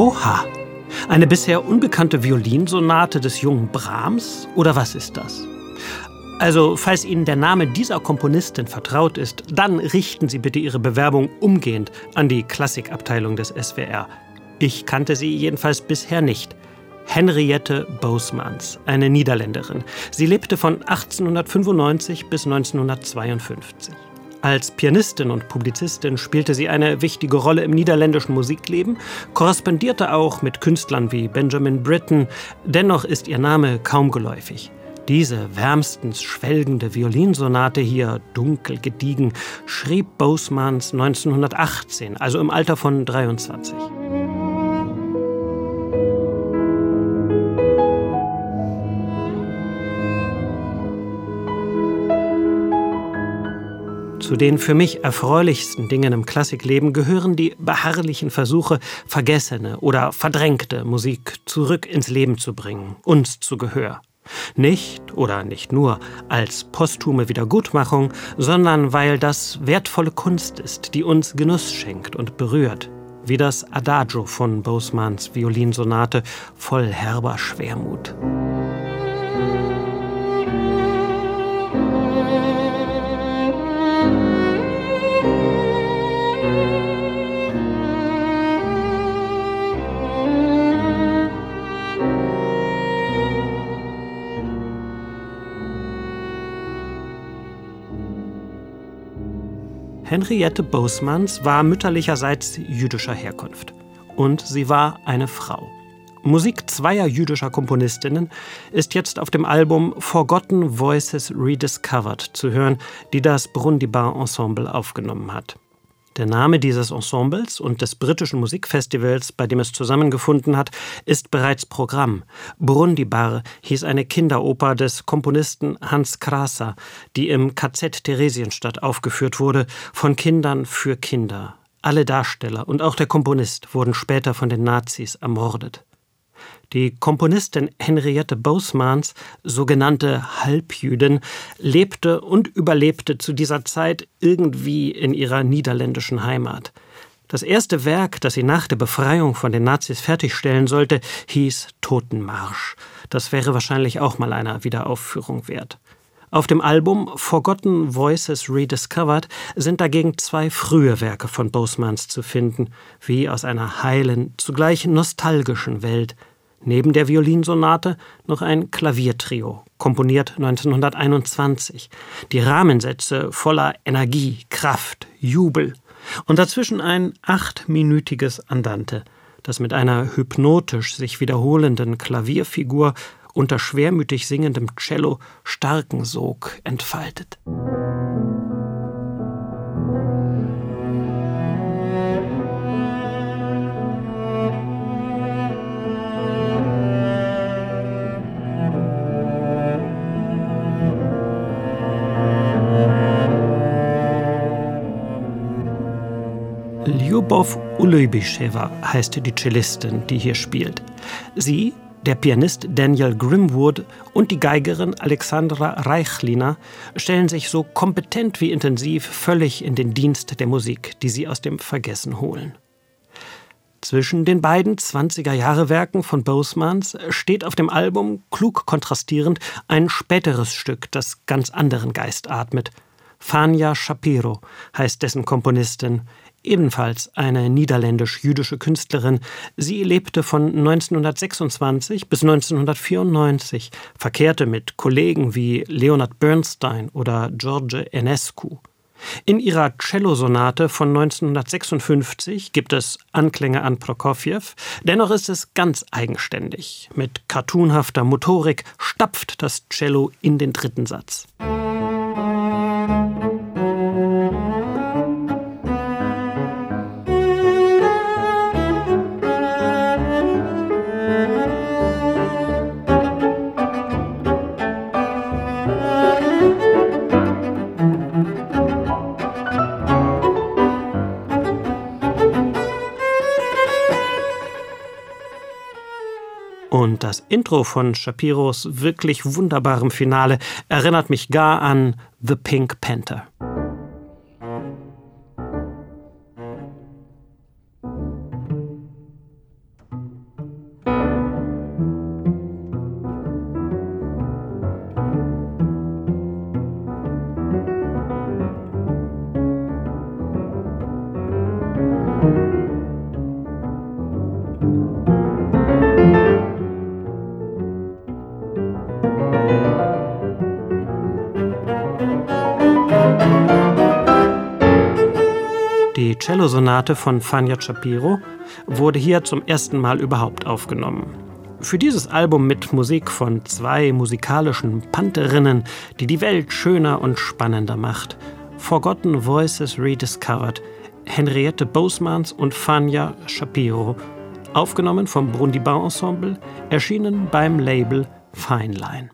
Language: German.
Oha! Eine bisher unbekannte Violinsonate des jungen Brahms? Oder was ist das? Also, falls Ihnen der Name dieser Komponistin vertraut ist, dann richten Sie bitte Ihre Bewerbung umgehend an die Klassikabteilung des SWR. Ich kannte sie jedenfalls bisher nicht. Henriette Bousmans, eine Niederländerin. Sie lebte von 1895 bis 1952. Als Pianistin und Publizistin spielte sie eine wichtige Rolle im niederländischen Musikleben, korrespondierte auch mit Künstlern wie Benjamin Britten, dennoch ist ihr Name kaum geläufig. Diese wärmstens schwelgende Violinsonate hier, dunkel gediegen, schrieb Bousmans 1918, also im Alter von 23. Zu den für mich erfreulichsten Dingen im Klassikleben gehören die beharrlichen Versuche, vergessene oder verdrängte Musik zurück ins Leben zu bringen, uns zu Gehör. Nicht oder nicht nur als posthume Wiedergutmachung, sondern weil das wertvolle Kunst ist, die uns Genuss schenkt und berührt, wie das Adagio von Bosmans Violinsonate voll herber Schwermut. Henriette Bousmans war mütterlicherseits jüdischer Herkunft. Und sie war eine Frau. Musik zweier jüdischer Komponistinnen ist jetzt auf dem Album Forgotten Voices Rediscovered zu hören, die das Brundibar Ensemble aufgenommen hat. Der Name dieses Ensembles und des britischen Musikfestivals, bei dem es zusammengefunden hat, ist bereits Programm. Brundibar hieß eine Kinderoper des Komponisten Hans Krasser, die im KZ Theresienstadt aufgeführt wurde, von Kindern für Kinder. Alle Darsteller und auch der Komponist wurden später von den Nazis ermordet. Die Komponistin Henriette Bousmans, sogenannte Halbjüdin, lebte und überlebte zu dieser Zeit irgendwie in ihrer niederländischen Heimat. Das erste Werk, das sie nach der Befreiung von den Nazis fertigstellen sollte, hieß Totenmarsch. Das wäre wahrscheinlich auch mal einer Wiederaufführung wert. Auf dem Album Forgotten Voices Rediscovered sind dagegen zwei frühe Werke von Bousmans zu finden, wie aus einer heilen, zugleich nostalgischen Welt – Neben der Violinsonate noch ein Klaviertrio, komponiert 1921. Die Rahmensätze voller Energie, Kraft, Jubel. Und dazwischen ein achtminütiges Andante, das mit einer hypnotisch sich wiederholenden Klavierfigur unter schwermütig singendem Cello starken Sog entfaltet. Lyubov Ulybysheва heißt die Cellistin, die hier spielt. Sie, der Pianist Daniel Grimwood und die Geigerin Alexandra Reichliner stellen sich so kompetent wie intensiv völlig in den Dienst der Musik, die sie aus dem Vergessen holen. Zwischen den beiden 20er-Jahre-Werken von Bousmans steht auf dem Album, klug kontrastierend, ein späteres Stück, das ganz anderen Geist atmet. Fania Shapiro heißt dessen Komponistin ebenfalls eine niederländisch-jüdische Künstlerin. Sie lebte von 1926 bis 1994, verkehrte mit Kollegen wie Leonard Bernstein oder George Enescu. In ihrer Cellosonate von 1956 gibt es Anklänge an Prokofjew, dennoch ist es ganz eigenständig. Mit cartoonhafter Motorik stapft das Cello in den dritten Satz. Und das Intro von Shapiros wirklich wunderbarem Finale erinnert mich gar an The Pink Panther. Cellosonate von Fania Shapiro wurde hier zum ersten Mal überhaupt aufgenommen. Für dieses Album mit Musik von zwei musikalischen Pantherinnen, die die Welt schöner und spannender macht, Forgotten Voices Rediscovered, Henriette Bosmans und Fania Shapiro, aufgenommen vom Brundiban Ensemble, erschienen beim Label Fine Line.